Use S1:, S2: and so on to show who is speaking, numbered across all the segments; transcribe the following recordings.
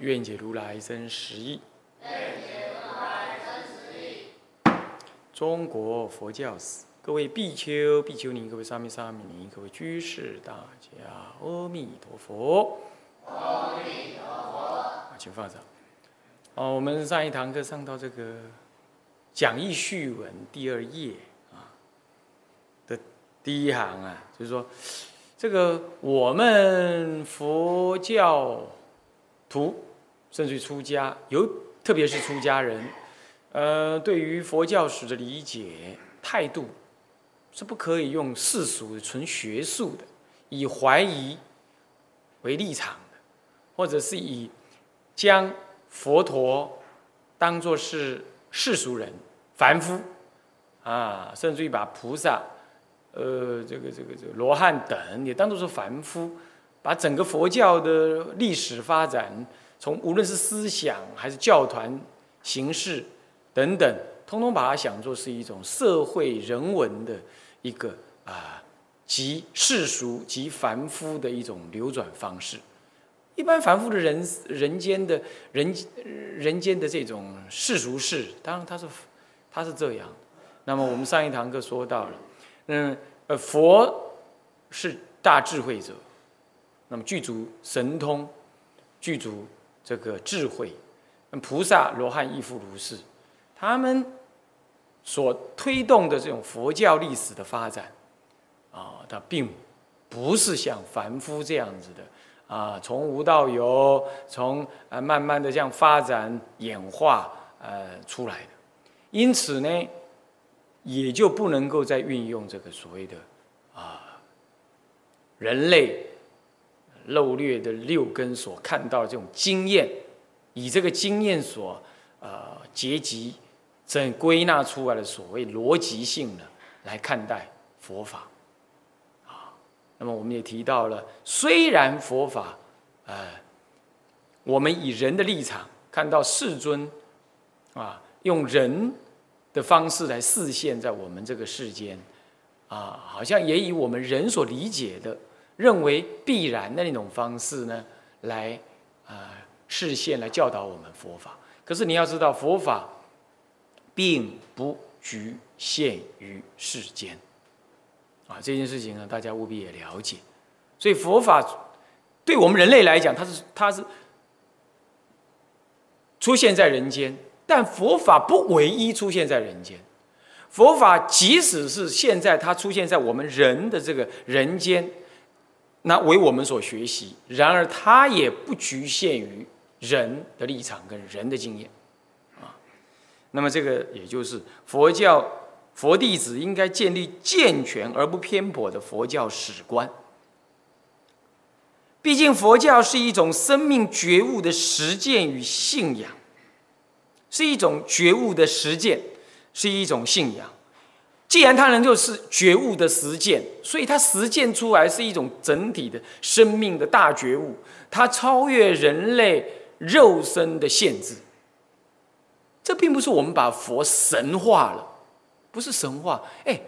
S1: 愿解如来真实义。中国佛教史，各位比丘、比丘尼，各位沙弥、沙弥尼，各位居士，大家阿弥陀佛。阿弥陀佛。请放掌。哦，我们上一堂课上到这个。讲义序文第二页啊的第一行啊，就是说，这个我们佛教徒，甚至出家，有特别是出家人，呃，对于佛教史的理解态度，是不可以用世俗的、纯学术的，以怀疑为立场的，或者是以将佛陀当作是世俗人。凡夫，啊，甚至于把菩萨，呃，这个这个这个罗汉等也当作是凡夫，把整个佛教的历史发展，从无论是思想还是教团形式等等，通通把它想作是一种社会人文的一个啊，极世俗极凡夫的一种流转方式。一般凡夫的人人间的人人间的这种世俗事，当然他是。他是这样，那么我们上一堂课说到了，嗯，呃，佛是大智慧者，那么具足神通，具足这个智慧，菩萨罗汉亦复如是，他们所推动的这种佛教历史的发展，啊，它并不是像凡夫这样子的，啊，从无到有，从呃慢慢的这样发展演化呃出来的。因此呢，也就不能够再运用这个所谓的啊人类漏略的六根所看到的这种经验，以这个经验所呃结集、整归纳出来的所谓逻辑性呢来看待佛法啊。那么我们也提到了，虽然佛法呃，我们以人的立场看到世尊啊。用人的方式来示现，在我们这个世间，啊，好像也以我们人所理解的、认为必然的那种方式呢，来啊示现、来教导我们佛法。可是你要知道，佛法并不局限于世间，啊，这件事情呢，大家务必也了解。所以佛法对我们人类来讲，它是它是出现在人间。但佛法不唯一出现在人间，佛法即使是现在它出现在我们人的这个人间，那为我们所学习。然而，它也不局限于人的立场跟人的经验，啊。那么，这个也就是佛教佛弟子应该建立健全而不偏颇的佛教史观。毕竟，佛教是一种生命觉悟的实践与信仰。是一种觉悟的实践，是一种信仰。既然它能够是觉悟的实践，所以它实践出来是一种整体的生命的大觉悟。它超越人类肉身的限制。这并不是我们把佛神化了，不是神化。哎，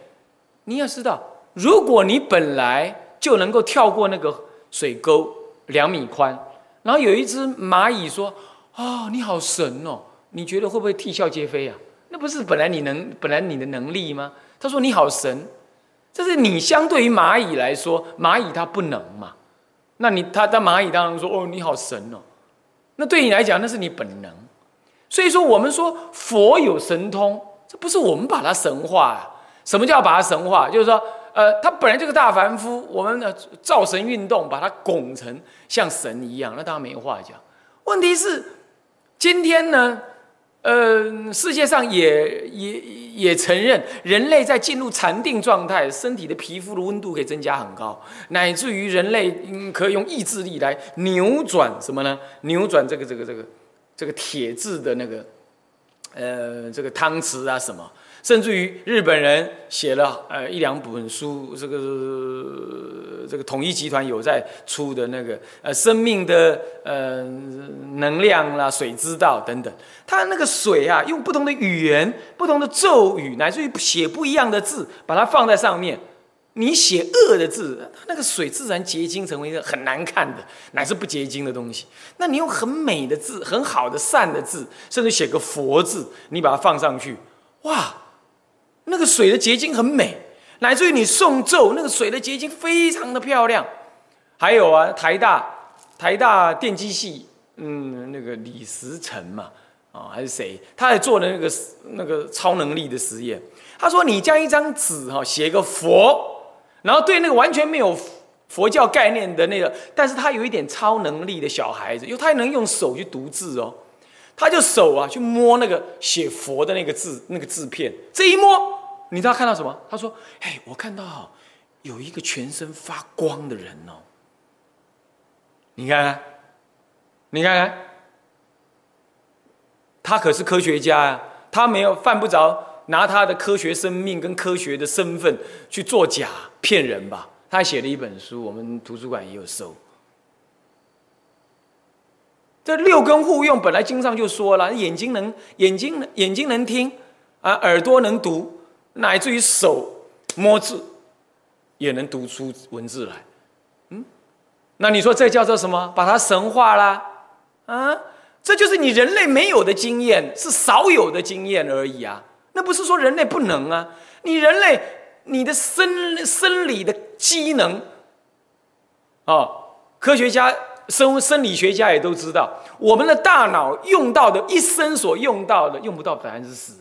S1: 你要知道，如果你本来就能够跳过那个水沟两米宽，然后有一只蚂蚁说：“啊，你好神哦！”你觉得会不会啼笑皆非啊？那不是本来你能本来你的能力吗？他说你好神，这是你相对于蚂蚁来说，蚂蚁它不能嘛？那你他当蚂蚁当然说哦你好神哦，那对你来讲那是你本能。所以说我们说佛有神通，这不是我们把它神化啊？什么叫把它神化？就是说呃他本来就是大凡夫，我们的造神运动把它拱成像神一样，那当然没话讲。问题是今天呢？呃，世界上也也也承认，人类在进入禅定状态，身体的皮肤的温度可以增加很高，乃至于人类可以用意志力来扭转什么呢？扭转这个这个这个这个铁质的那个呃这个汤匙啊什么。甚至于日本人写了呃一两本书，这个这个统一集团有在出的那个呃生命的呃能量啦、水之道等等，他那个水啊，用不同的语言、不同的咒语，乃至于写不一样的字，把它放在上面，你写恶的字，那个水自然结晶成为一个很难看的，乃至不结晶的东西。那你用很美的字、很好的善的字，甚至写个佛字，你把它放上去，哇！那个水的结晶很美，乃至于你诵咒，那个水的结晶非常的漂亮。还有啊，台大台大电机系，嗯，那个李时成嘛，啊，还是谁？他在做了那个那个超能力的实验。他说，你将一张纸哈，写个佛，然后对那个完全没有佛教概念的那个，但是他有一点超能力的小孩子，因为他能用手去读字哦，他就手啊去摸那个写佛的那个字那个字片，这一摸。你知道看到什么？他说：“嘿，我看到有一个全身发光的人哦。你看看，你看看，他可是科学家啊！他没有犯不着拿他的科学生命跟科学的身份去作假骗人吧？他写了一本书，我们图书馆也有收。这六根互用，本来经上就说了：眼睛能眼睛眼睛能听啊，耳朵能读。”乃至于手摸字也能读出文字来，嗯，那你说这叫做什么？把它神化啦？啊，这就是你人类没有的经验，是少有的经验而已啊。那不是说人类不能啊，你人类你的生生理的机能，哦，科学家、生生理学家也都知道，我们的大脑用到的一生所用到的，用不到百分之十，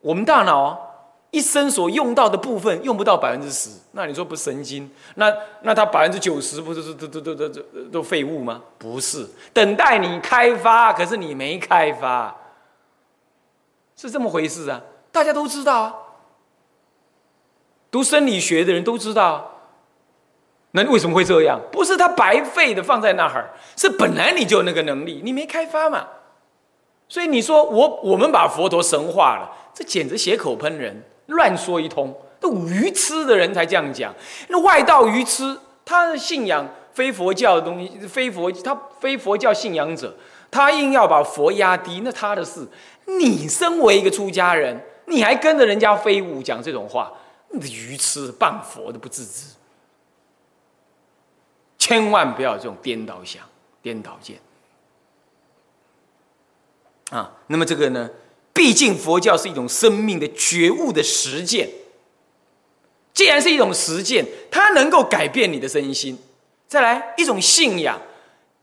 S1: 我们大脑。一生所用到的部分用不到百分之十，那你说不神经？那那他百分之九十不是都都都都都都废物吗？不是，等待你开发，可是你没开发，是这么回事啊！大家都知道啊，读生理学的人都知道。那为什么会这样？不是他白费的放在那儿，是本来你就有那个能力，你没开发嘛。所以你说我我们把佛陀神化了，这简直血口喷人。乱说一通，都愚痴的人才这样讲。那外道愚痴，他信仰非佛教的东西，非佛他非佛教信仰者，他硬要把佛压低，那他的事。你身为一个出家人，你还跟着人家飞舞讲这种话，你愚痴谤佛的不自知。千万不要这种颠倒想、颠倒见啊！那么这个呢？毕竟佛教是一种生命的觉悟的实践，既然是一种实践，它能够改变你的身心。再来一种信仰，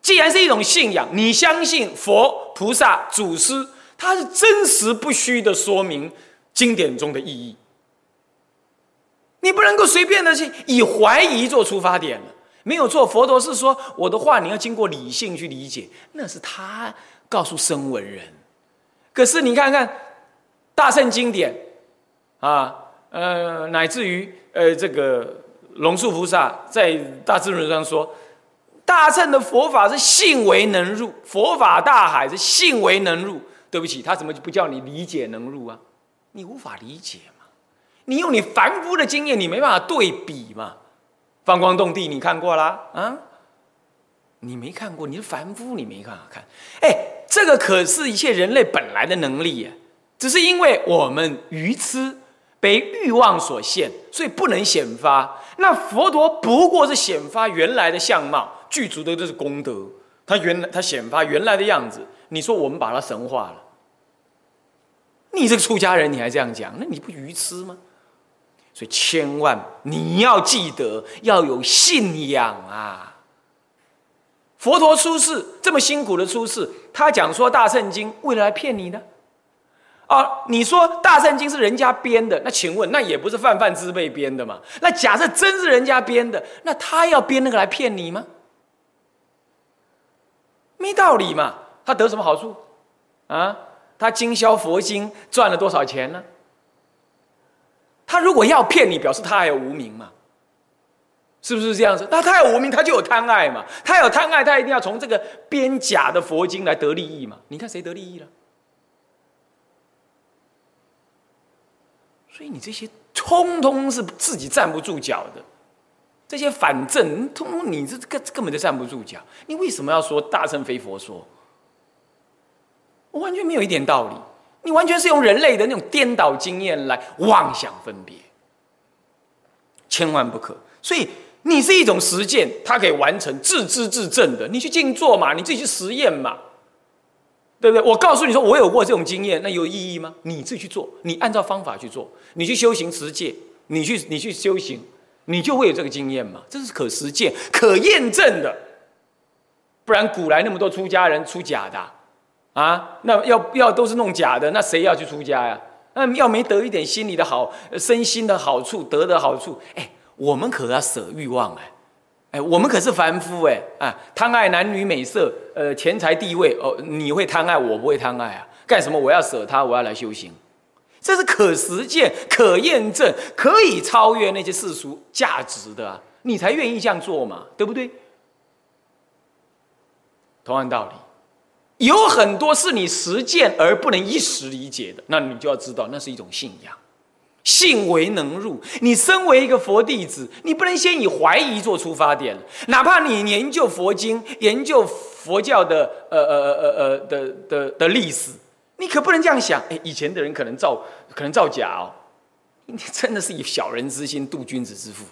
S1: 既然是一种信仰，你相信佛菩萨祖师，他是真实不虚的说明经典中的意义。你不能够随便的去以怀疑做出发点了，没有错。佛陀是说我的话，你要经过理性去理解，那是他告诉声闻人。可是你看看大圣经典啊，呃，乃至于呃，这个龙树菩萨在大智论上说，大乘的佛法是信为能入，佛法大海是信为能入。对不起，他怎么就不叫你理解能入啊？你无法理解嘛？你用你凡夫的经验，你没办法对比嘛？放光动地，你看过啦？啊？你没看过，你是凡夫，你没办法看。哎。这个可是一切人类本来的能力呀，只是因为我们愚痴，被欲望所限，所以不能显发。那佛陀不过是显发原来的相貌，具足的都是功德。他原来他显发原来的样子，你说我们把他神化了？你这个出家人，你还这样讲，那你不愚痴吗？所以千万你要记得要有信仰啊！佛陀出世这么辛苦的出世，他讲说大圣经为了来骗你呢，啊，你说大圣经是人家编的，那请问那也不是泛泛之辈编的嘛？那假设真是人家编的，那他要编那个来骗你吗？没道理嘛，他得什么好处？啊，他经销佛经赚了多少钱呢？他如果要骗你，表示他还有无名嘛？是不是这样子？那他有无名，他就有贪爱嘛？他有贪爱，他一定要从这个编假的佛经来得利益嘛？你看谁得利益了？所以你这些通通是自己站不住脚的，这些反正通通你这根根本就站不住脚。你为什么要说大乘非佛说？完全没有一点道理，你完全是用人类的那种颠倒经验来妄想分别，千万不可。所以你是一种实践，它可以完成自知自证的，你去静坐嘛，你自己去实验嘛。对不对？我告诉你说，我有过这种经验，那有意义吗？你自己去做，你按照方法去做，你去修行持戒，你去你去修行，你就会有这个经验嘛。这是可实践、可验证的。不然古来那么多出家人出假的啊，那要要都是弄假的，那谁要去出家呀？那要没得一点心理的好、身心的好处、得的好处，哎，我们可要舍欲望哎。哎，我们可是凡夫哎啊，贪爱男女美色，呃，钱财地位哦，你会贪爱，我不会贪爱啊。干什么？我要舍他，我要来修行，这是可实践、可验证、可以超越那些世俗价值的啊，你才愿意这样做嘛，对不对？同样道理，有很多是你实践而不能一时理解的，那你就要知道，那是一种信仰。信为能入，你身为一个佛弟子，你不能先以怀疑做出发点。哪怕你研究佛经、研究佛教的呃呃呃呃呃的的的历史，你可不能这样想。哎，以前的人可能造可能造假哦，你真的是以小人之心度君子之腹。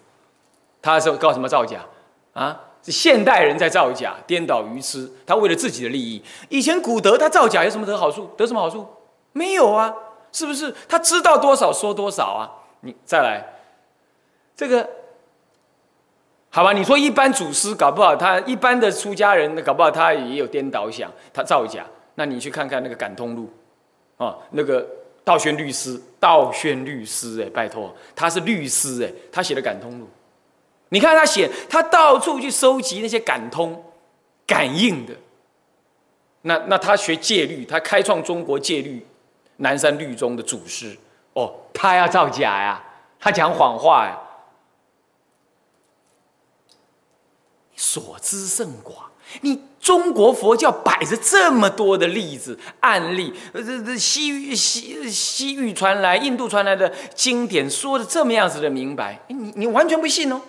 S1: 他说告什么造假啊？是现代人在造假，颠倒愚痴。他为了自己的利益。以前古德他造假有什么得好处？得什么好处？没有啊。是不是他知道多少说多少啊？你再来，这个好吧？你说一般祖师搞不好，他一般的出家人搞不好他也有颠倒想，他造假。那你去看看那个感通录，啊，那个道宣律师，道宣律师，哎，拜托，他是律师，哎，他写的感通录，你看他写，他到处去收集那些感通、感应的。那那他学戒律，他开创中国戒律。南山律宗的祖师哦，他要造假呀，他讲谎话呀，所知甚寡。你中国佛教摆着这么多的例子案例，这这西域西西域传来、印度传来的经典，说的这么样子的明白，你你完全不信哦，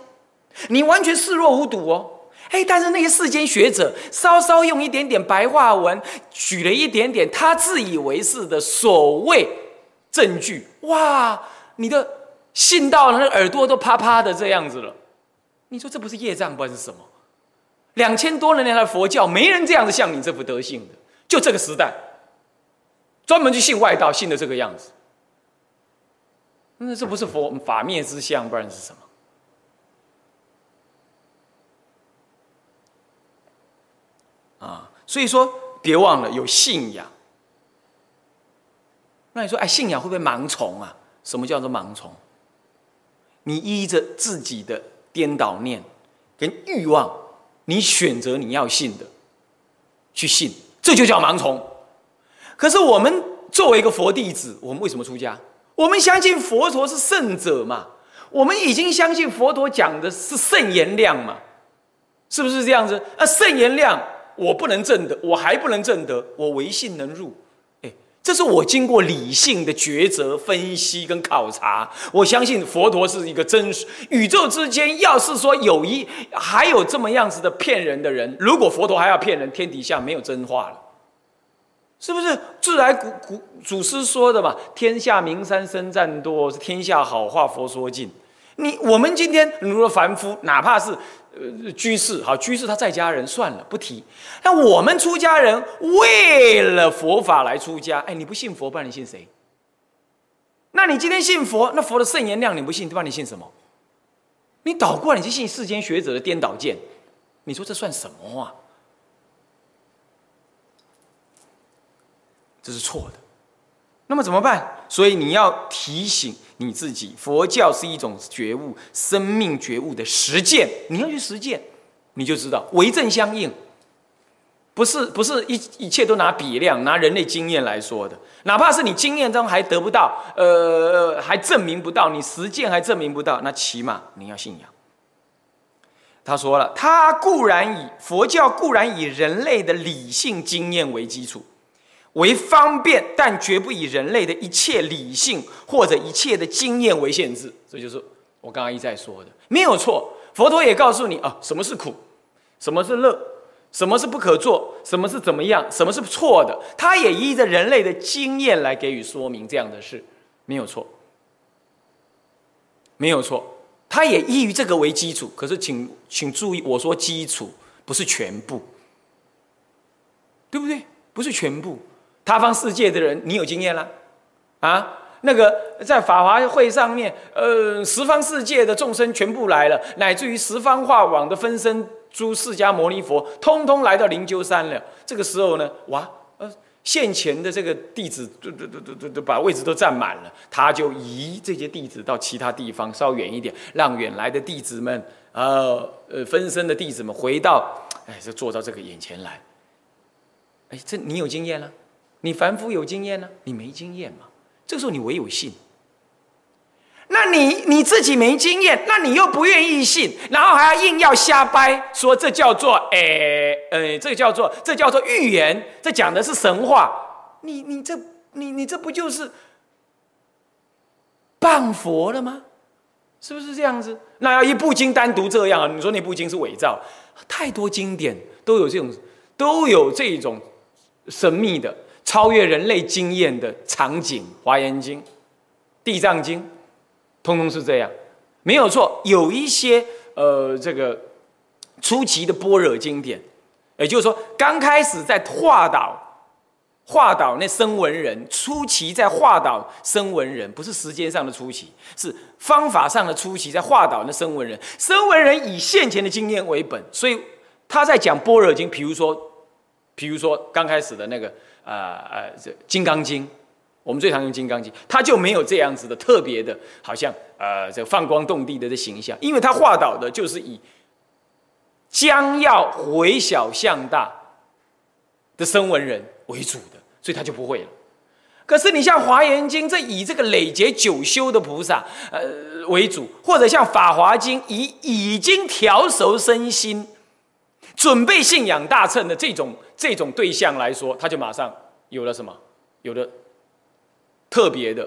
S1: 你完全视若无睹哦。哎，但是那些世间学者稍稍用一点点白话文，举了一点点他自以为是的所谓证据，哇，你的信到了，那耳朵都啪啪的这样子了。你说这不是业障，不然是什么？两千多年来的佛教，没人这样子像你这副德性的，就这个时代，专门去信外道，信的这个样子。那这不是佛法灭之相，不然是什么？啊，所以说别忘了有信仰。那你说，哎，信仰会不会盲从啊？什么叫做盲从？你依着自己的颠倒念跟欲望，你选择你要信的去信，这就叫盲从。可是我们作为一个佛弟子，我们为什么出家？我们相信佛陀是圣者嘛？我们已经相信佛陀讲的是圣言量嘛？是不是这样子？那圣言量。我不能证得，我还不能证得，我唯信能入。哎，这是我经过理性的抉择、分析跟考察。我相信佛陀是一个真实。宇宙之间要是说有一还有这么样子的骗人的人，如果佛陀还要骗人，天底下没有真话了，是不是？自来古古祖师说的嘛，天下名山僧占多，是天下好话佛说尽。你我们今天如果凡夫，哪怕是。呃，居士好，居士他在家人算了，不提。那我们出家人为了佛法来出家，哎，你不信佛，不然你信谁？那你今天信佛，那佛的圣言量你不信，不然你信什么？你倒过来，你就信世间学者的颠倒见，你说这算什么话？这是错的。那么怎么办？所以你要提醒。你自己，佛教是一种觉悟、生命觉悟的实践，你要去实践，你就知道为正相应。不是不是一一切都拿比量拿人类经验来说的，哪怕是你经验中还得不到，呃，还证明不到，你实践还证明不到，那起码你要信仰。他说了，他固然以佛教固然以人类的理性经验为基础，为方便，但绝不以人类的一切理性或者一切的经验为限制。这就是我刚刚一再说的，没有错。佛陀也告诉你啊，什么？是苦，什么？是乐，什么？是不可做，什么？是怎么？样，什么？是错的。他也依着人类的经验来给予说明这样的事，没有错，没有错。他也依于这个为基础，可是请请注意，我说基础不是全部，对不对？不是全部。他方世界的人，你有经验了啊？那个在法华会上面，呃，十方世界的众生全部来了，乃至于十方化网的分身诸释迦牟尼佛，通通来到灵鹫山了。这个时候呢，哇，呃。现前的这个弟子都都都都都把位置都占满了，他就移这些弟子到其他地方稍远一点，让远来的弟子们，呃呃分身的弟子们回到，哎，就坐到这个眼前来。哎，这你有经验了？你凡夫有经验呢？你没经验嘛？这个时候你唯有信。那你你自己没经验，那你又不愿意信，然后还要硬要瞎掰，说这叫做诶诶，这个叫做这叫做预言，这讲的是神话。你你这你你这不就是谤佛了吗？是不是这样子？那要一部经单独这样，你说那部经是伪造？太多经典都有这种都有这种神秘的超越人类经验的场景，《华严经》《地藏经》。通通是这样，没有错。有一些呃，这个初期的般若经典，也就是说，刚开始在化导、化导那声闻人，初期在化导声闻人，不是时间上的初期，是方法上的初期，在化导那声闻人。声闻人以现前的经验为本，所以他在讲般若经，比如说，比如说刚开始的那个呃呃这《金刚经》。我们最常用《金刚经》，它就没有这样子的特别的，好像呃，这放光动地的这形象，因为它画导的就是以将要回小向大的声闻人为主的，所以他就不会了。可是你像《华严经》，这以这个累劫九修的菩萨呃为主，或者像《法华经》，以已经调熟身心、准备信仰大乘的这种这种对象来说，他就马上有了什么？有了。特别的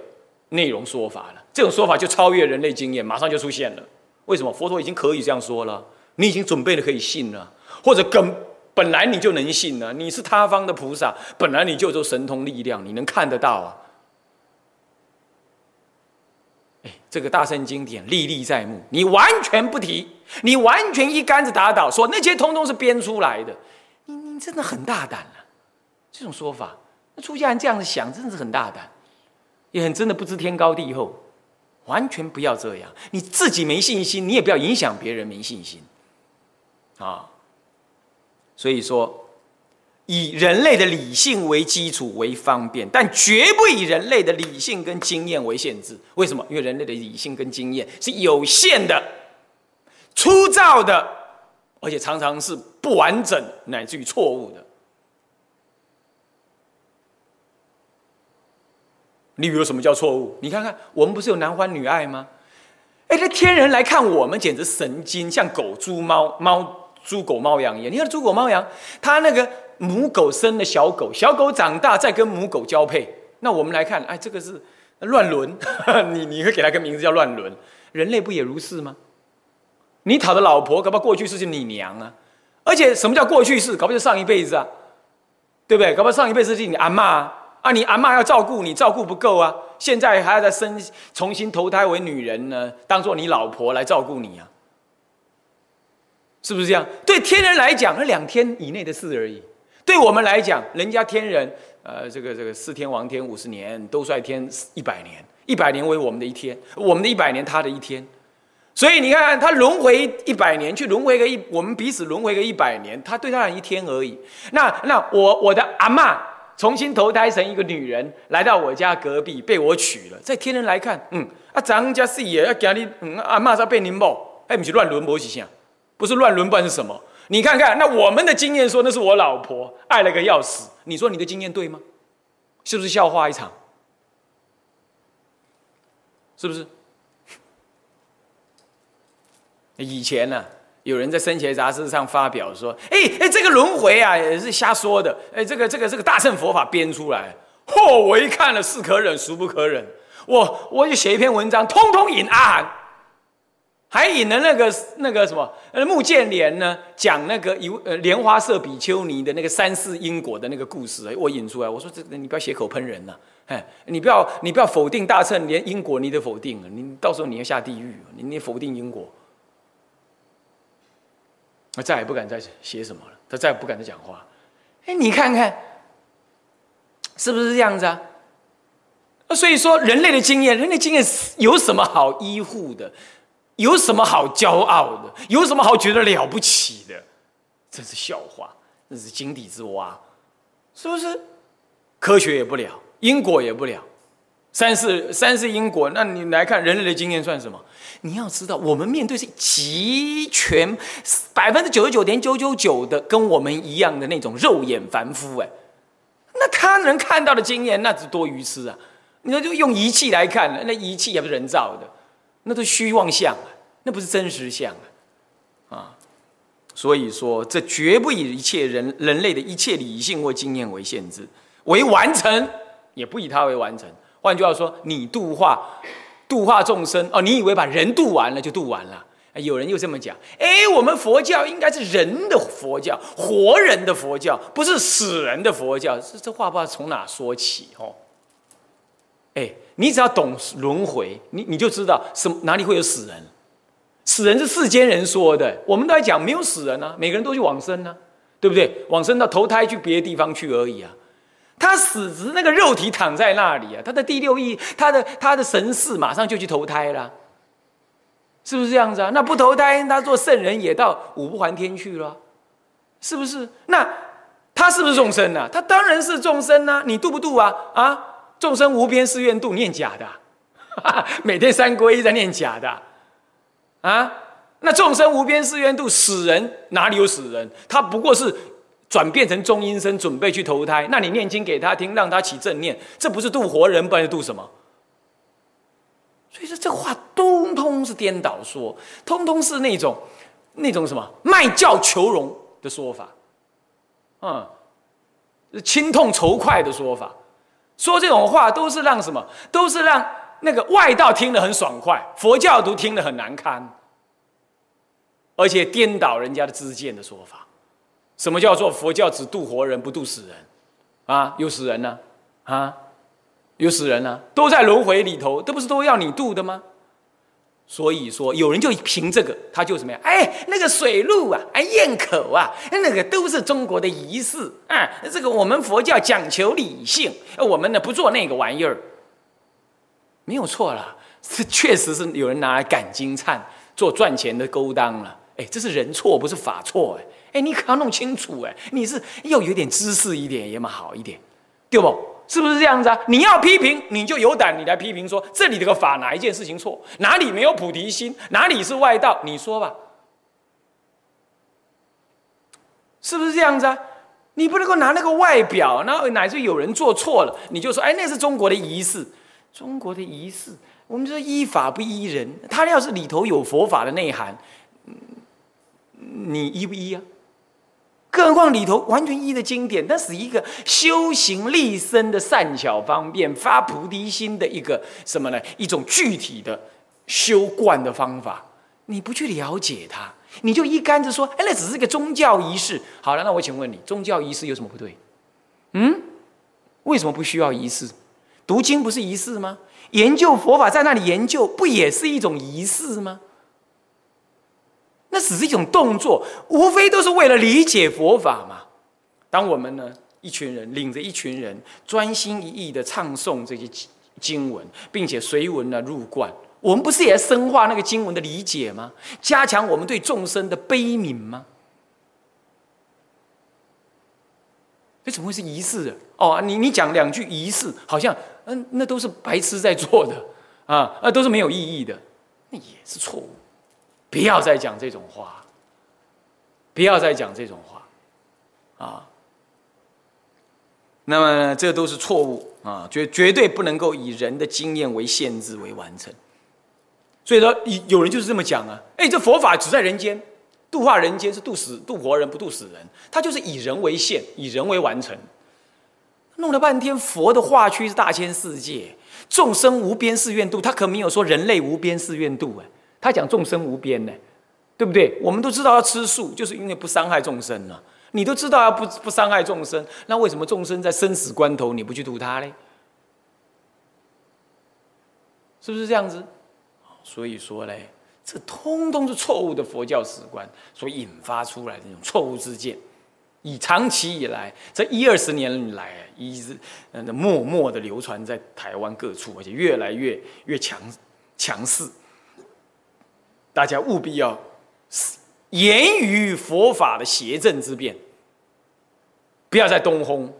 S1: 内容说法了，这种说法就超越人类经验，马上就出现了。为什么？佛陀已经可以这样说了，你已经准备了可以信了，或者根本来你就能信了。你是他方的菩萨，本来你就有神通力量，你能看得到啊。哎，这个大圣经典历历在目，你完全不提，你完全一竿子打倒，说那些通通是编出来的，你你真的很大胆了。这种说法，那出家人这样子想，真的是很大胆。也很真的不知天高地厚，完全不要这样。你自己没信心，你也不要影响别人没信心，啊。所以说，以人类的理性为基础为方便，但绝不以人类的理性跟经验为限制。为什么？因为人类的理性跟经验是有限的、粗糙的，而且常常是不完整乃至于错误的。你比如什么叫错误？你看看，我们不是有男欢女爱吗？哎，这天人来看我们，简直神经，像狗、猪、猫、猫、猪、狗、猫羊一样。你看猪、狗、猫羊，它那个母狗生的小狗，小狗长大再跟母狗交配，那我们来看，哎，这个是乱伦。你你会给它个名字叫乱伦？人类不也如是吗？你讨的老婆，搞不好过去式是你娘啊。而且什么叫过去式？搞不好就上一辈子啊，对不对？搞不好上一辈子是你阿妈。啊，你阿妈要照顾你，照顾不够啊！现在还要再生，重新投胎为女人呢，当做你老婆来照顾你啊，是不是这样？对天人来讲，那两天以内的事而已；对我们来讲，人家天人，呃，这个这个四天王天五十年，都率天一百年，一百年为我们的一天，我们的一百年他的一天。所以你看，他轮回一百年，去轮回个一，我们彼此轮回个一百年，他对他来一天而已。那那我我的阿妈。重新投胎成一个女人，来到我家隔壁，被我娶了。在天人来看，嗯，啊，咱家四爷要给你，嗯，啊，马上被你某，哎，不是乱伦，不是像，不是乱伦，不然是什么？你看看，那我们的经验说那是我老婆，爱了个要死。你说你的经验对吗？是不是笑话一场？是不是？以前呢，有人在《生前杂志》上发表说：“哎哎，这个轮回啊，也是瞎说的。哎，这个这个这个大乘佛法编出来。”嚯！我一看了，是可忍，孰不可忍。我我就写一篇文章，通通引阿含，还引了那个那个什么呃穆建连呢，讲那个有呃莲花色比丘尼的那个三世因果的那个故事，我引出来。我说这你不要血口喷人呐，哎，你不要你不要否定大乘，连因果你都否定，你到时候你要下地狱，你你否定因果。他再也不敢再写什么了，他再也不敢再讲话。哎，你看看，是不是这样子啊？所以说，人类的经验，人类经验有什么好依附的？有什么好骄傲的？有什么好觉得了不起的？这是笑话，这是井底之蛙，是不是？科学也不了，因果也不了，三世三世因果，那你来看人类的经验算什么？你要知道，我们面对是极全百分之九十九点九九九的跟我们一样的那种肉眼凡夫，哎，那他能看到的经验，那是多愚痴啊！你说就用仪器来看，那仪器也不是人造的，那都虚妄相啊，那不是真实相啊！啊，所以说这绝不以一切人人类的一切理性或经验为限制，为完成，也不以它为完成。换句话说，你度化。度化众生哦，你以为把人度完了就度完了？有人又这么讲，哎，我们佛教应该是人的佛教，活人的佛教，不是死人的佛教。这这话不知道从哪说起哦。哎，你只要懂轮回，你你就知道什么哪里会有死人。死人是世间人说的，我们都在讲没有死人啊，每个人都去往生呢，对不对？往生到投胎去别的地方去而已啊。他死时那个肉体躺在那里啊，他的第六意，他的他的神识马上就去投胎了，是不是这样子啊？那不投胎，他做圣人也到五不还天去了，是不是？那他是不是众生呢？他当然是众生啊！你度不度啊？啊，众生无边誓愿度，念假的，每天三皈依在念假的啊？那众生无边誓愿度，死人哪里有死人？他不过是。转变成中阴身，准备去投胎。那你念经给他听，让他起正念，这不是度活人，不然度什么？所以说这话通通是颠倒说，通通是那种那种什么卖教求荣的说法，嗯，轻痛仇快的说法。说这种话都是让什么？都是让那个外道听得很爽快，佛教都听得很难堪，而且颠倒人家的知见的说法。什么叫做佛教只渡活人不渡死人？啊，有死人呢？啊，有死人呢？都在轮回里头，这不是都要你渡的吗？所以说，有人就凭这个，他就什么呀？哎，那个水路啊，哎，堰口啊，那个都是中国的仪式啊。这个我们佛教讲求理性，我们呢不做那个玩意儿，没有错了。这 确实是有人拿来赶金灿做赚钱的勾当了。哎，这是人错，不是法错。哎。哎，你可要弄清楚哎，你是要有点知识一点也嘛好一点，对不？是不是这样子啊？你要批评，你就有胆，你来批评说这里这个法哪一件事情错，哪里没有菩提心，哪里是外道，你说吧，是不是这样子啊？你不能够拿那个外表，然后乃至有人做错了，你就说哎，那是中国的仪式，中国的仪式，我们说依法不依人，他要是里头有佛法的内涵，你依不依啊？更何况里头完全依的经典，那是一个修行立身的善巧方便、发菩提心的一个什么呢？一种具体的修观的方法。你不去了解它，你就一竿子说：“哎，那只是个宗教仪式。”好了，那我请问你，宗教仪式有什么不对？嗯？为什么不需要仪式？读经不是仪式吗？研究佛法在那里研究，不也是一种仪式吗？那只是一种动作，无非都是为了理解佛法嘛。当我们呢，一群人领着一群人，专心一意的唱诵这些经文，并且随文呢入观，我们不是也深化那个经文的理解吗？加强我们对众生的悲悯吗？这怎么会是仪式哦，你你讲两句仪式，好像嗯，那都是白痴在做的啊，那都是没有意义的，那也是错误。不要再讲这种话，不要再讲这种话，啊。那么这都是错误啊，绝绝对不能够以人的经验为限制为完成。所以说，有有人就是这么讲啊，哎，这佛法只在人间，度化人间是度死度活人，不度死人。他就是以人为限，以人为完成。弄了半天，佛的化区是大千世界，众生无边誓愿度，他可没有说人类无边誓愿度哎，他讲众生无边呢，对不对？我们都知道要吃素，就是因为不伤害众生呢。你都知道要不不伤害众生，那为什么众生在生死关头你不去度他嘞？是不是这样子？所以说嘞，这通通是错误的佛教史观所引发出来的那种错误之见。以长期以来，这一二十年来，一直默默的流传在台湾各处，而且越来越越强强势。大家务必要。严于佛法的邪正之变，不要再东轰，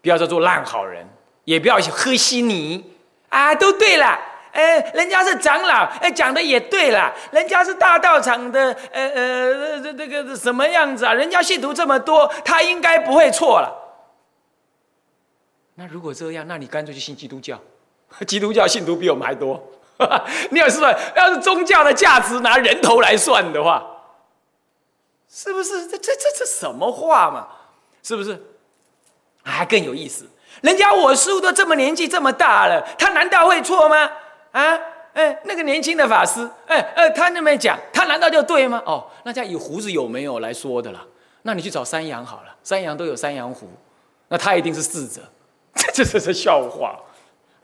S1: 不要再做烂好人，也不要喝稀泥啊！都对了，哎，人家是长老，哎，讲的也对了，人家是大道场的，呃呃，这这个什么样子啊？人家信徒这么多，他应该不会错了。那如果这样，那你干脆去信基督教，基督教信徒比我们还多。你要是，要是宗教的价值拿人头来算的话。是不是这这这这什么话嘛？是不是？还更有意思，人家我师傅都这么年纪这么大了，他难道会错吗？啊，哎，那个年轻的法师，哎哎，他那么讲，他难道就对吗？哦，那叫以胡子有没有来说的了。那你去找山羊好了，山羊都有山羊胡，那他一定是智者。这这是笑话，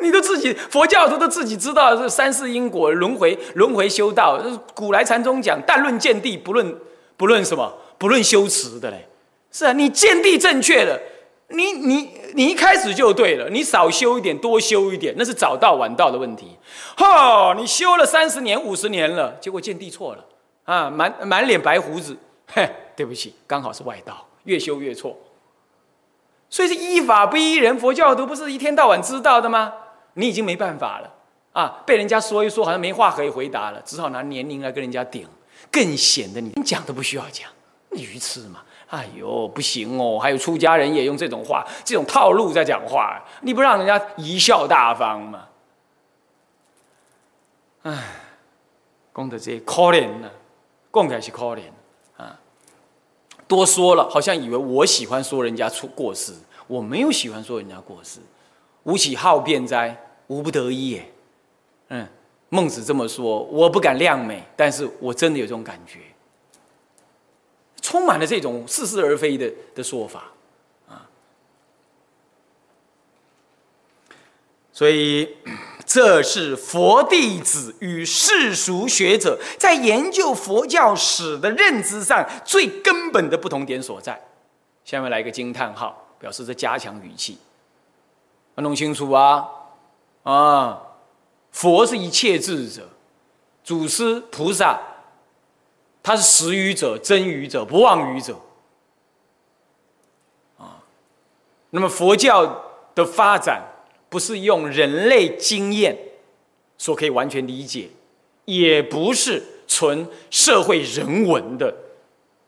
S1: 你都自己佛教徒都自己知道这三世因果轮回轮回修道，古来禅宗讲，但论见地，不论。不论什么，不论修持的嘞，是啊，你见地正确的，你你你一开始就对了，你少修一点，多修一点，那是早到晚到的问题。哈，你修了三十年、五十年了，结果见地错了啊，满满脸白胡子，嘿，对不起，刚好是外道，越修越错。所以是依法不依人，佛教徒不是一天到晚知道的吗？你已经没办法了啊，被人家说一说，好像没话可以回答了，只好拿年龄来跟人家顶。更显得你连讲都不需要讲，愚痴嘛！哎呦，不行哦！还有出家人也用这种话、这种套路在讲话，你不让人家贻笑大方吗？哎，功德这可怜呢，供起来是可怜啊！多说了，好像以为我喜欢说人家出过失，我没有喜欢说人家过失。吾起好辩哉？无不得已也。嗯。孟子这么说，我不敢亮美，但是我真的有这种感觉，充满了这种似是而非的的说法，啊，所以这是佛弟子与世俗学者在研究佛教史的认知上最根本的不同点所在。下面来一个惊叹号，表示这加强语气，要弄清楚啊，啊。佛是一切智者，祖师菩萨，他是实语者、真语者、不妄语者。啊，那么佛教的发展不是用人类经验所可以完全理解，也不是纯社会人文的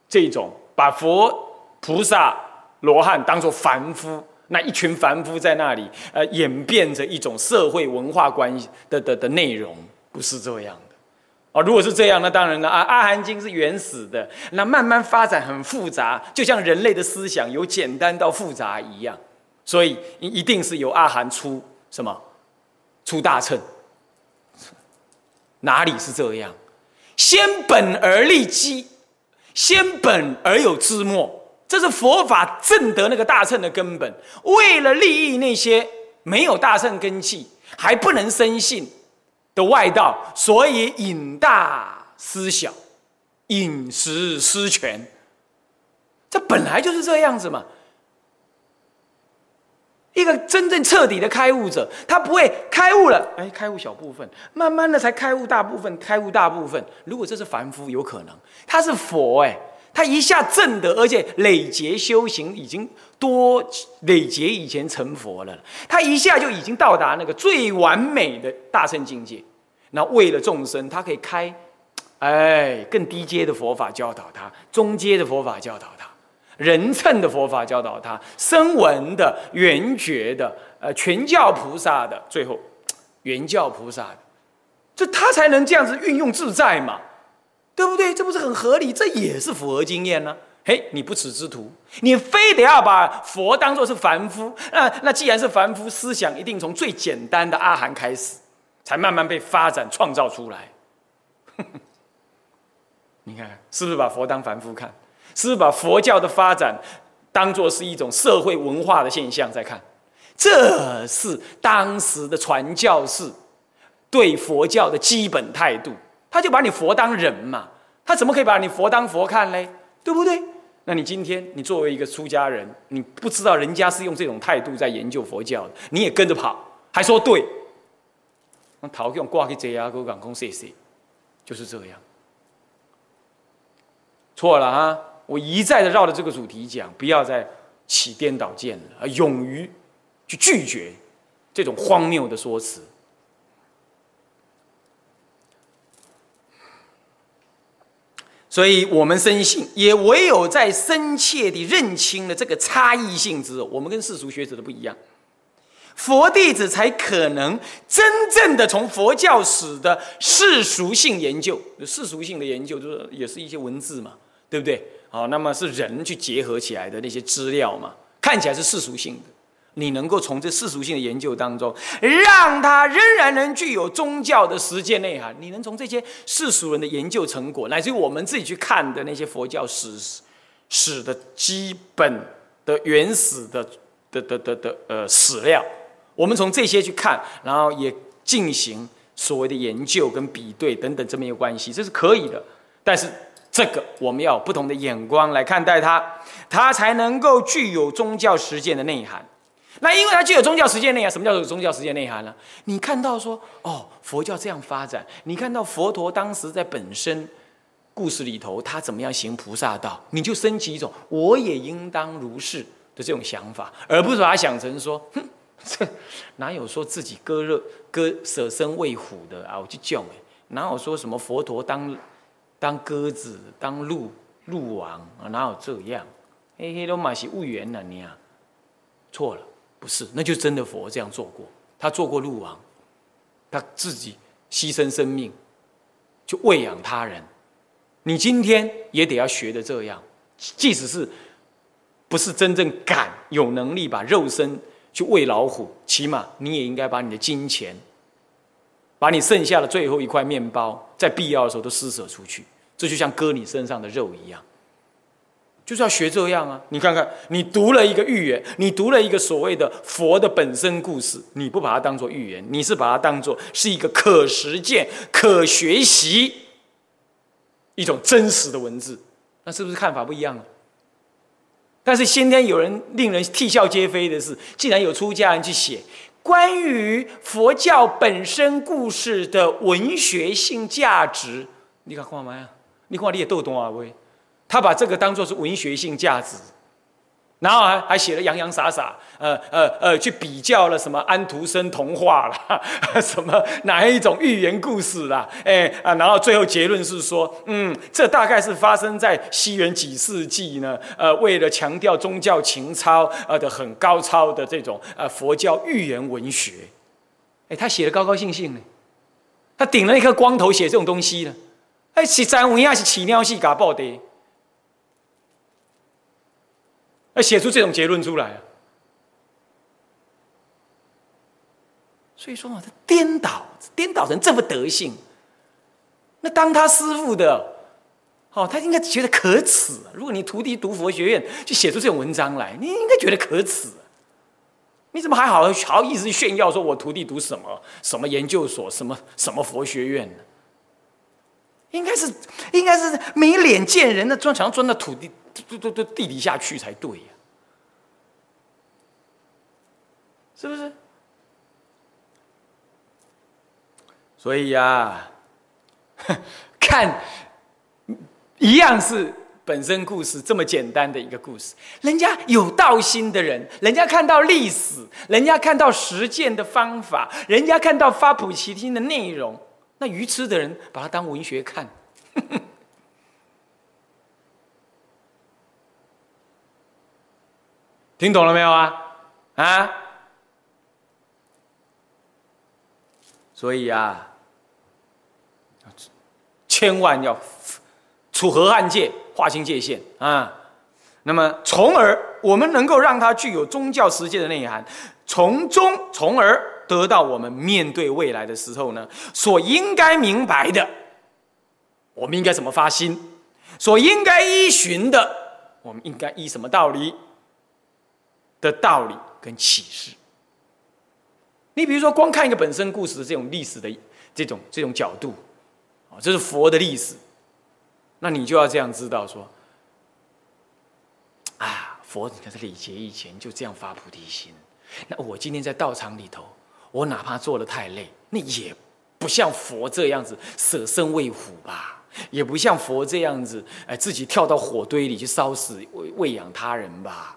S1: 这种把佛菩萨罗汉当做凡夫。那一群凡夫在那里，呃，演变着一种社会文化关系的的的内容，不是这样的，哦，如果是这样，那当然了，啊，《阿含经》是原始的，那慢慢发展很复杂，就像人类的思想由简单到复杂一样，所以一定是由阿含出什么，出大乘，哪里是这样？先本而立基，先本而有枝末。这是佛法正得那个大乘的根本。为了利益那些没有大乘根器还不能生信的外道，所以引大失小，引实失全。这本来就是这样子嘛。一个真正彻底的开悟者，他不会开悟了，哎，开悟小部分，慢慢的才开悟大部分，开悟大部分。如果这是凡夫，有可能他是佛，哎。他一下正得，而且累劫修行已经多累劫以前成佛了。他一下就已经到达那个最完美的大圣境界。那为了众生，他可以开哎，更低阶的佛法教导他，中阶的佛法教导他，人称的佛法教导他，声闻的、缘觉的、呃，全教菩萨的，最后 原教菩萨的，这他才能这样子运用自在嘛，对不对？这不是很合理？这也是符合经验呢。嘿，你不耻之徒，你非得要把佛当作是凡夫？那那既然是凡夫，思想一定从最简单的阿含开始，才慢慢被发展创造出来。你看，是不是把佛当凡夫看？是不是把佛教的发展当作是一种社会文化的现象在看？这是当时的传教士对佛教的基本态度。他就把你佛当人嘛，他怎么可以把你佛当佛看嘞？对不对？那你今天你作为一个出家人，你不知道人家是用这种态度在研究佛教的，你也跟着跑，还说对？那逃用挂去这牙沟港空谢谢，就是这样。错了哈！我一再的绕着这个主题讲，不要再起颠倒见了，啊，勇于去拒绝这种荒谬的说辞。所以我们深信，也唯有在深切地认清了这个差异性之后，我们跟世俗学者的不一样，佛弟子才可能真正的从佛教史的世俗性研究，世俗性的研究就是也是一些文字嘛，对不对？好，那么是人去结合起来的那些资料嘛，看起来是世俗性的。你能够从这世俗性的研究当中，让他仍然能具有宗教的实践内涵。你能从这些世俗人的研究成果，乃至于我们自己去看的那些佛教史史的基本的原始的的的的的呃史料，我们从这些去看，然后也进行所谓的研究跟比对等等这么一个关系，这是可以的。但是这个我们要不同的眼光来看待它，它才能够具有宗教实践的内涵。那因为它具有宗教实践内涵，什么叫做宗教实践内涵呢？你看到说，哦，佛教这样发展，你看到佛陀当时在本身故事里头，他怎么样行菩萨道，你就升起一种我也应当如是的这种想法，而不是把它想成说，哼，这 哪有说自己割肉割舍身喂虎的啊？我去叫哎，哪有说什么佛陀当当鸽子当鹿鹿王啊？哪有这样？嘿嘿，都马是误缘了你啊，错了。不是，那就真的佛这样做过。他做过鹿王，他自己牺牲生命，去喂养他人。你今天也得要学的这样，即使是不是真正敢有能力把肉身去喂老虎，起码你也应该把你的金钱，把你剩下的最后一块面包，在必要的时候都施舍出去。这就像割你身上的肉一样。就是要学这样啊！你看看，你读了一个寓言，你读了一个所谓的佛的本身故事，你不把它当做寓言，你是把它当做是一个可实践、可学习一种真实的文字，那是不是看法不一样了？但是先天有人令人啼笑皆非的是，竟然有出家人去写关于佛教本身故事的文学性价值，你看看嘛呀？你看你也逗懂啊喂？他把这个当做是文学性价值，然后还还写了洋洋洒洒，呃呃呃，去比较了什么安徒生童话啦，什么哪一种寓言故事啦，哎啊，然后最后结论是说，嗯，这大概是发生在西元几世纪呢？呃，为了强调宗教情操，呃的很高超的这种呃佛教寓言文学，哎，他写的高高兴兴呢，他顶了一颗光头写这种东西呢，哎，是在文也是起尿戏搞爆的。要写出这种结论出来啊！所以说嘛，他颠倒，颠倒成这副德性。那当他师傅的，哦，他应该觉得可耻。如果你徒弟读佛学院，就写出这种文章来，你应该觉得可耻。你怎么还好好意思炫耀说我徒弟读什么什么研究所，什么什么佛学院呢？应该是，应该是没脸见人，的钻墙钻到土地。都都都地底下去才对呀，是不是？所以呀，看一样是本身故事这么简单的一个故事，人家有道心的人，人家看到历史，人家看到实践的方法，人家看到发普奇听的内容，那愚痴的人把它当文学看。听懂了没有啊？啊？所以啊，千万要处河汉界，划清界限啊。那么，从而我们能够让它具有宗教实践的内涵，从中，从而得到我们面对未来的时候呢，所应该明白的，我们应该怎么发心，所应该依循的，我们应该依什么道理的道理跟启示。你比如说，光看一个本身故事的这种历史的这种这种角度，啊，这是佛的历史，那你就要这样知道说。啊，佛你看在礼节以前就这样发菩提心，那我今天在道场里头，我哪怕做的太累，那也不像佛这样子舍身喂虎吧，也不像佛这样子，哎，自己跳到火堆里去烧死喂喂养他人吧。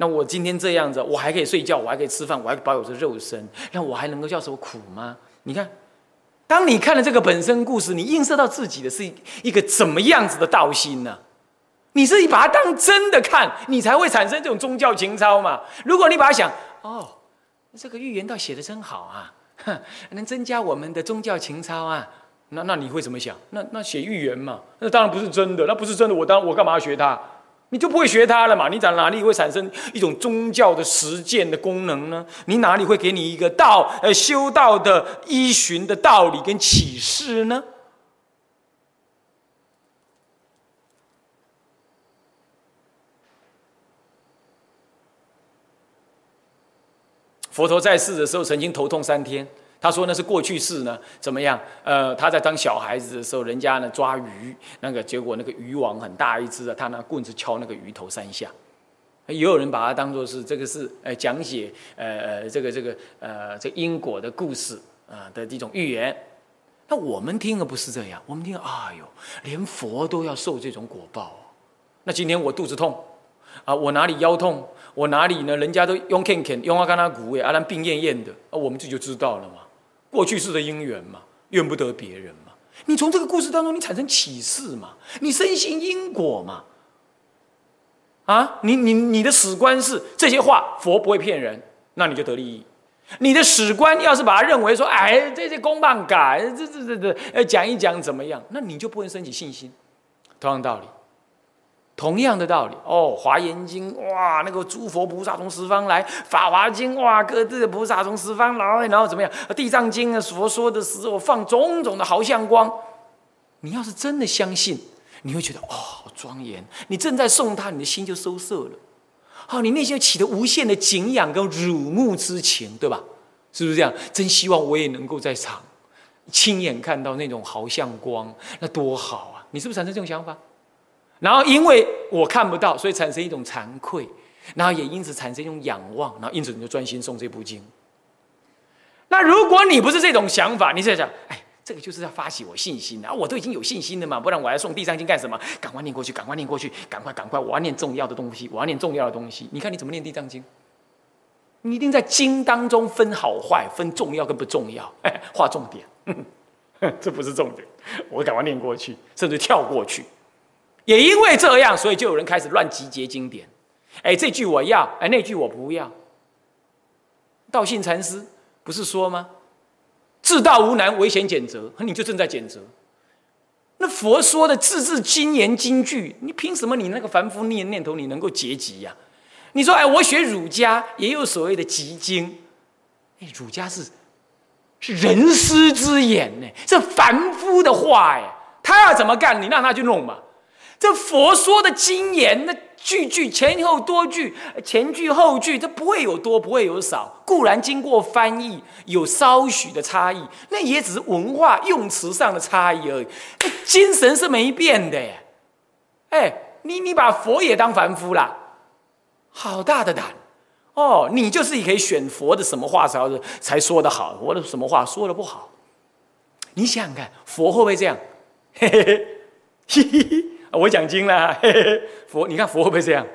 S1: 那我今天这样子，我还可以睡觉，我还可以吃饭，我还保有着肉身，那我还能够叫什么苦吗？你看，当你看了这个本身故事，你映射到自己的是一个怎么样子的道心呢？你自己把它当真的看，你才会产生这种宗教情操嘛。如果你把它想，哦，这个预言倒写的真好啊，哼 能增加我们的宗教情操啊，那那你会怎么想？那那写预言嘛，那当然不是真的，那不是真的，我当我干嘛要学它？你就不会学它了嘛？你在哪里会产生一种宗教的实践的功能呢？你哪里会给你一个道呃修道的依循的道理跟启示呢？佛陀在世的时候，曾经头痛三天。他说那是过去式呢，怎么样？呃，他在当小孩子的时候，人家呢抓鱼，那个结果那个渔网很大一只啊，他拿棍子敲那个鱼头三下。也有人把它当做是这个是呃讲解呃呃这个这个呃这因果的故事啊的一种寓言。那我们听的不是这样，我们听，哎呦，连佛都要受这种果报。那今天我肚子痛啊，我哪里腰痛？我哪里呢？人家都用 Ken Ken 用阿甘那古诶，阿兰病恹恹的，啊，我们这就知道了嘛。过去式的因缘嘛，怨不得别人嘛。你从这个故事当中，你产生启示嘛？你深信因果嘛？啊，你你你的史观是这些话，佛不会骗人，那你就得利益。你的史观要是把它认为说，哎，这些公办改，这这这这，呃，讲一讲怎么样？那你就不能升起信心。同样道理。同样的道理哦，《华严经》哇，那个诸佛菩萨从十方来；《法华经》哇，各自的菩萨从十方来，然后怎么样？《地藏经》啊，佛说的时候放种种的好相光。你要是真的相信，你会觉得哦，好庄严。你正在诵它，你的心就收摄了。好，你内心起的无限的敬仰跟辱目之情，对吧？是不是这样？真希望我也能够在场，亲眼看到那种好相光，那多好啊！你是不是产生这种想法？然后因为我看不到，所以产生一种惭愧，然后也因此产生一种仰望，然后因此你就专心诵这部经。那如果你不是这种想法，你在想，哎，这个就是要发起我信心啊，我都已经有信心了嘛，不然我还诵地藏经干什么？赶快念过去，赶快念过去，赶快赶快，我要念重要的东西，我要念重要的东西。你看你怎么念地藏经？你一定在经当中分好坏，分重要跟不重要，哎，划重点，这不是重点，我赶快念过去，甚至跳过去。也因为这样，所以就有人开始乱集结经典。哎，这句我要，哎，那句我不要。道信禅师不是说吗？自道无难，唯嫌简则。你就正在简则。那佛说的字字金言金句，你凭什么你那个凡夫念念头你能够结集呀？你说，哎，我学儒家也有所谓的集经。哎，儒家是是人师之言呢，这凡夫的话哎，他要怎么干，你让他去弄嘛。这佛说的经言，那句句前后多句，前句后句，这不会有多，不会有少。固然经过翻译，有稍许的差异，那也只是文化用词上的差异而已。精神是没变的。哎，你你把佛也当凡夫啦，好大的胆哦！你就是你可以选佛的什么话才才说的好，我的什么话说的不好？你想想看，佛会不会这样？嘿嘿嘿，嘿嘿嘿。我讲经了，佛，你看佛会不会这样？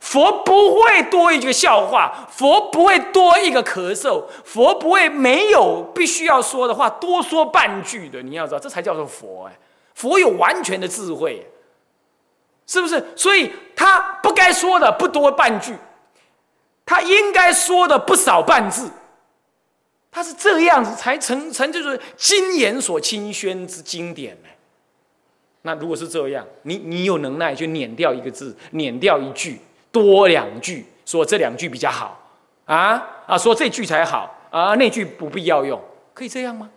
S1: 佛不会多一个笑话，佛不会多一个咳嗽，佛不会没有必须要说的话多说半句的。你要知道，这才叫做佛哎，佛有完全的智慧，是不是？所以他不该说的不多半句，他应该说的不少半字。他是这样子才成成就是经言所清宣之经典呢。那如果是这样，你你有能耐就碾掉一个字，碾掉一句，多两句，说这两句比较好啊啊，说这句才好啊，那句不必要用，可以这样吗？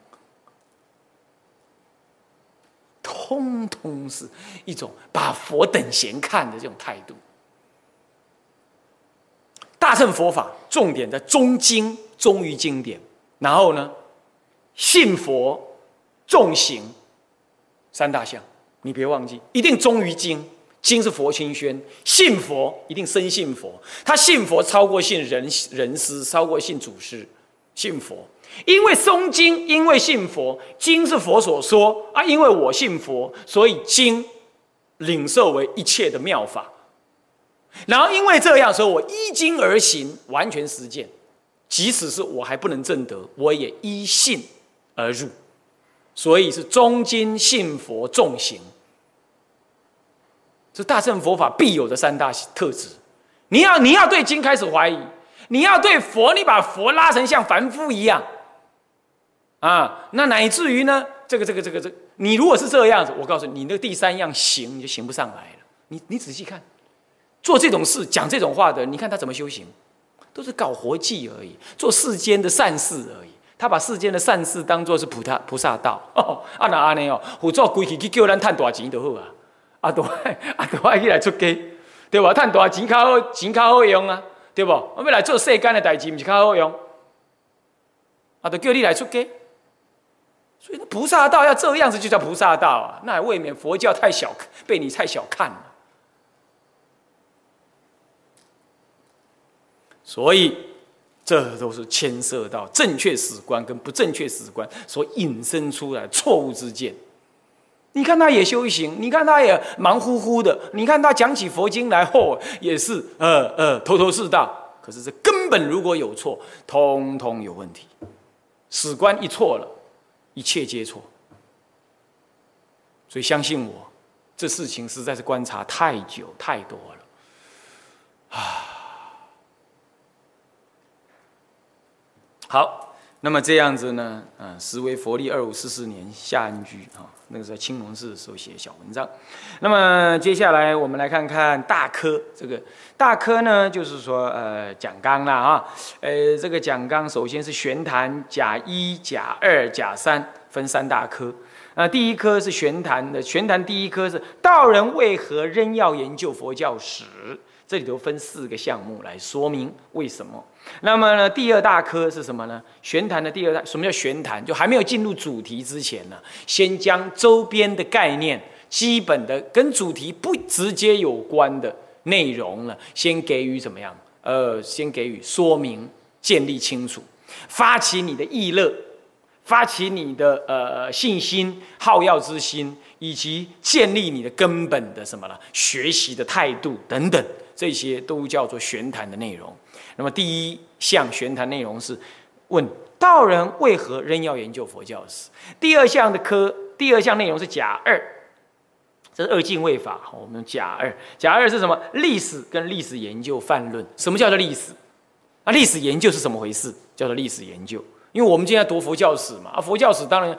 S1: 通通是一种把佛等闲看的这种态度。大乘佛法重点在中经，忠于经典，然后呢，信佛，重行三大项。你别忘记，一定忠于经，经是佛清宣；信佛一定深信佛，他信佛超过信人人师，超过信祖师，信佛。因为诵经，因为信佛，经是佛所说啊。因为我信佛，所以经领受为一切的妙法。然后因为这样，所以我依经而行，完全实践。即使是我还不能证得，我也依信而入。所以是忠经信佛重行，是大乘佛法必有的三大特质。你要你要对经开始怀疑，你要对佛，你把佛拉成像凡夫一样。啊，那乃至于呢？这个、这个、这个、这，你如果是这个样子，我告诉你，你那第三样行，你就行不上来了。你你仔细看，做这种事、讲这种话的，你看他怎么修行，都是搞活计而已，做世间的善事而已。他把世间的善事当做是菩萨菩萨道。啊那安尼哦，辅助规矩去叫咱赚大钱就好啊。啊都爱啊都爱去来出家，对吧？赚大钱较好，钱较好用啊，对不？我们来做世间的代志，不是较好用？啊，都叫你来出家。所以菩萨道要这样子就叫菩萨道啊，那未免佛教太小被你太小看了。所以这都是牵涉到正确史观跟不正确史观所引申出来错误之见。你看他也修行，你看他也忙乎乎的，你看他讲起佛经来后也是呃呃头头是道，可是这根本如果有错，通通有问题。史观一错了。一切皆错，所以相信我，这事情实在是观察太久太多了，啊，好，那么这样子呢，嗯，时为佛历二五四四年夏安居啊，那个时候青龙寺的时候写小文章，那么接下来我们来看看大科，这个大科呢，就是说呃讲纲啦啊，呃这个讲纲首先是玄坛甲一甲二甲三。分三大科，啊，第一科是玄坛的，玄坛第一科是道人为何仍要研究佛教史？这里头分四个项目来说明为什么。那么呢，第二大科是什么呢？玄坛的第二大，什么叫玄坛？就还没有进入主题之前呢，先将周边的概念、基本的跟主题不直接有关的内容呢，先给予怎么样？呃，先给予说明，建立清楚，发起你的意乐。发起你的呃信心、好药之心，以及建立你的根本的什么呢？学习的态度等等，这些都叫做玄谈的内容。那么第一项玄谈内容是问道人为何仍要研究佛教史？第二项的科，第二项内容是甲二，这是二进位法。我们用甲二，甲二是什么？历史跟历史研究泛论。什么叫做历史？啊，历史研究是怎么回事？叫做历史研究。因为我们今天读佛教史嘛，啊，佛教史当然，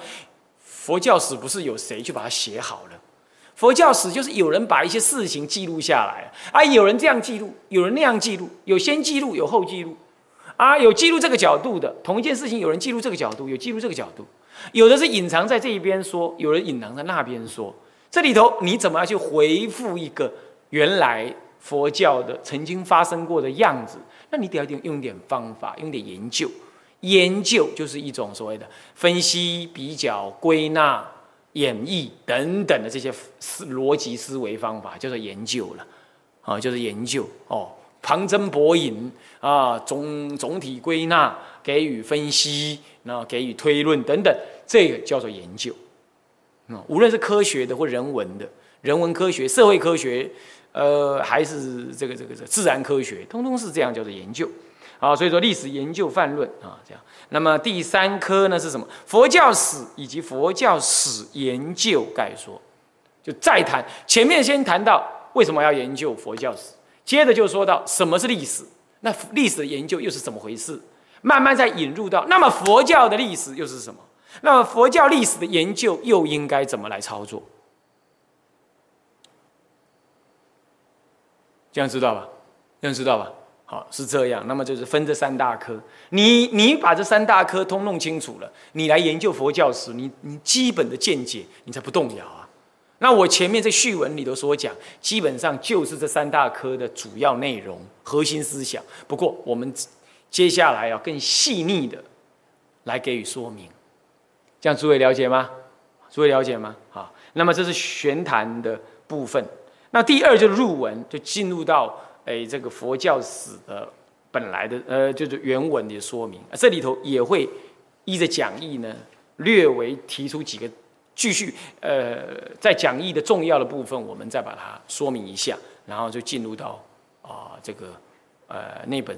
S1: 佛教史不是有谁去把它写好了，佛教史就是有人把一些事情记录下来，啊，有人这样记录，有人那样记录，有先记录，有后记录，啊，有记录这个角度的，同一件事情有人记录这个角度，有记录这个角度，有的是隐藏在这一边说，有人隐藏在那边说，这里头你怎么样去回复一个原来佛教的曾经发生过的样子？那你得要用点方法，用点研究。研究就是一种所谓的分析、比较、归纳、演绎等等的这些思逻辑思维方法，叫做研究了，啊，就是研究哦，旁征博引啊，总总体归纳，给予分析，然后给予推论等等，这个叫做研究。啊，无论是科学的或人文的，人文科学、社会科学，呃，还是这个这个自然科学，通通是这样叫做研究。啊，所以说历史研究范论啊，这样。那么第三科呢是什么？佛教史以及佛教史研究概说，就再谈。前面先谈到为什么要研究佛教史，接着就说到什么是历史，那历史的研究又是怎么回事？慢慢再引入到，那么佛教的历史又是什么？那么佛教历史的研究又应该怎么来操作？这样知道吧？这样知道吧？好，是这样。那么就是分这三大科，你你把这三大科通弄清楚了，你来研究佛教史，你你基本的见解你才不动摇啊。那我前面在序文里头所讲，基本上就是这三大科的主要内容、核心思想。不过我们接下来要更细腻的来给予说明，这样诸位了解吗？诸位了解吗？好，那么这是玄谈的部分。那第二就是入文，就进入到诶这个佛教史的本来的呃就是原文的说明。这里头也会依着讲义呢，略微提出几个。继续，呃，在讲义的重要的部分，我们再把它说明一下，然后就进入到啊这个呃那本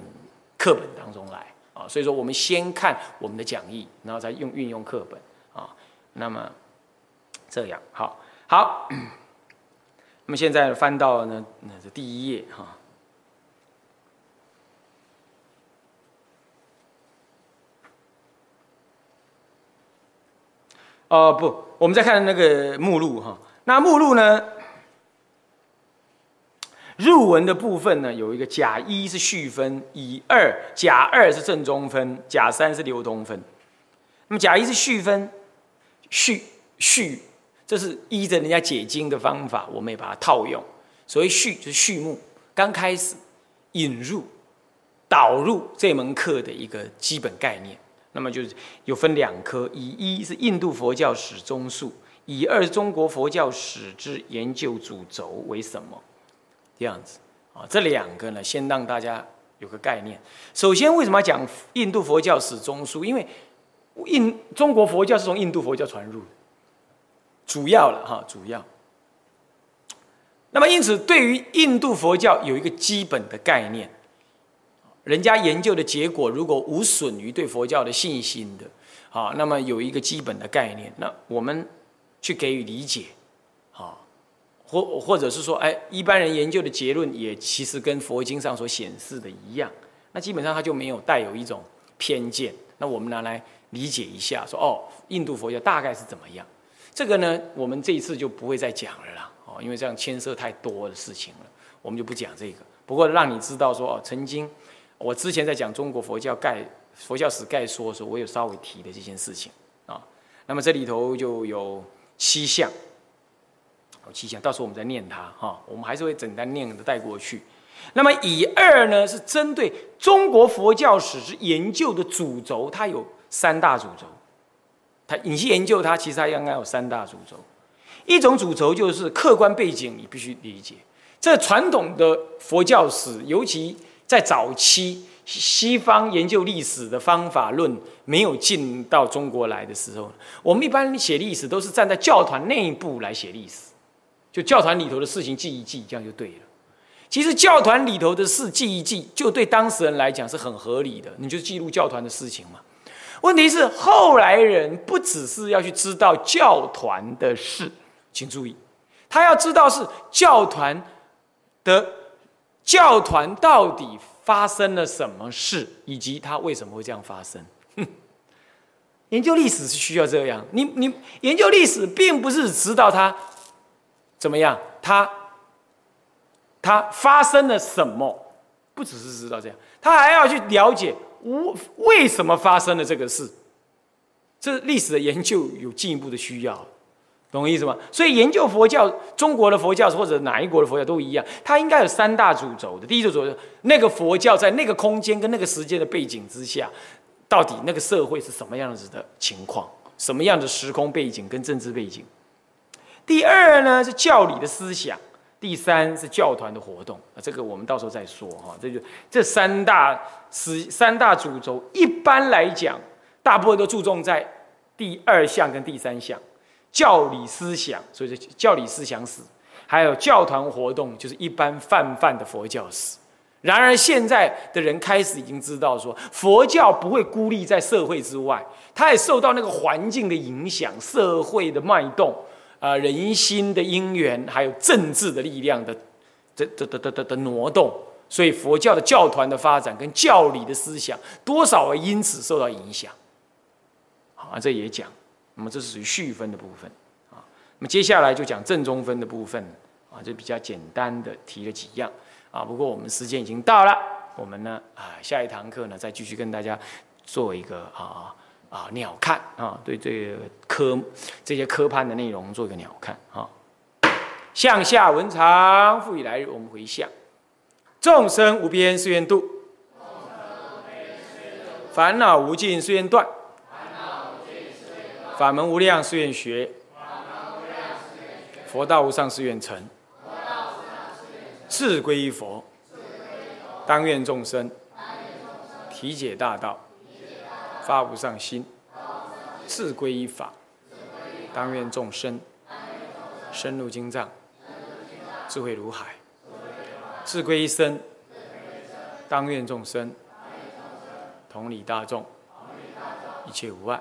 S1: 课本当中来啊。所以说，我们先看我们的讲义，然后再用运用课本啊。那么这样，好，好。那么现在翻到呢，那是第一页哈。哦不，我们再看那个目录哈。那目录呢？入文的部分呢，有一个甲一是序分，乙二甲二是正中分，甲三是流通分。那么甲一是序分，序序，这是依着人家解经的方法，我们也把它套用。所谓序就是序幕，刚开始引入导入这门课的一个基本概念。那么就是有分两科，以一是印度佛教史中述，以二中国佛教史之研究主轴为什么？这样子啊，这两个呢，先让大家有个概念。首先，为什么要讲印度佛教史中述？因为印中国佛教是从印度佛教传入的，主要了哈，主要。那么因此，对于印度佛教有一个基本的概念。人家研究的结果，如果无损于对佛教的信心的，好，那么有一个基本的概念，那我们去给予理解，好，或或者是说，哎，一般人研究的结论也其实跟佛经上所显示的一样，那基本上他就没有带有一种偏见。那我们拿来理解一下，说哦，印度佛教大概是怎么样？这个呢，我们这一次就不会再讲了啦，哦，因为这样牵涉太多的事情了，我们就不讲这个。不过让你知道说，哦，曾经。我之前在讲中国佛教概佛教史概说的时候，我有稍微提的这件事情啊。那么这里头就有七项，有七项，到时候我们再念它哈。我们还是会简单念的带过去。那么以二呢，是针对中国佛教史之研究的主轴，它有三大主轴。它你去研究它，其实它应该有三大主轴。一种主轴就是客观背景，你必须理解。这传统的佛教史，尤其在早期，西方研究历史的方法论没有进到中国来的时候，我们一般写历史都是站在教团内部来写历史，就教团里头的事情记一记，这样就对了。其实教团里头的事记一记，就对当事人来讲是很合理的，你就记录教团的事情嘛。问题是后来人不只是要去知道教团的事，请注意，他要知道是教团的。教团到底发生了什么事，以及它为什么会这样发生？研究历史是需要这样。你你研究历史，并不是知道它怎么样，它它发生了什么，不只是知道这样，他还要去了解为为什么发生了这个事。这历史的研究有进一步的需要。懂我意思吗？所以研究佛教，中国的佛教或者哪一国的佛教都一样，它应该有三大主轴的。第一个主轴，那个佛教在那个空间跟那个时间的背景之下，到底那个社会是什么样子的情况，什么样的时空背景跟政治背景。第二呢是教理的思想，第三是教团的活动。啊，这个我们到时候再说哈。这就这三大思三大主轴，一般来讲，大部分都注重在第二项跟第三项。教理思想，所以说教理思想史，还有教团活动，就是一般泛泛的佛教史。然而现在的人开始已经知道，说佛教不会孤立在社会之外，它也受到那个环境的影响、社会的脉动、啊人心的因缘，还有政治的力量的的的的的的挪动，所以佛教的教团的发展跟教理的思想，多少会因此受到影响。好，这也讲，那么这是属于续分的部分啊。那么接下来就讲正中分的部分啊，就比较简单的提了几样啊。不过我们时间已经到了，我们呢啊下一堂课呢再继续跟大家做一个啊啊鸟看啊，对这个科这些科判的内容做一个鸟看啊。向下文长，复以来日，我们回向。众生无边誓愿度，烦恼无尽誓愿断，法门无量誓愿学，佛道无上誓愿成。志归于佛，当愿众生。体解大道，发无上心。志归于法，当愿众生。深入经藏。智慧如海，智归一生，当愿众生。同理大众，一切无碍。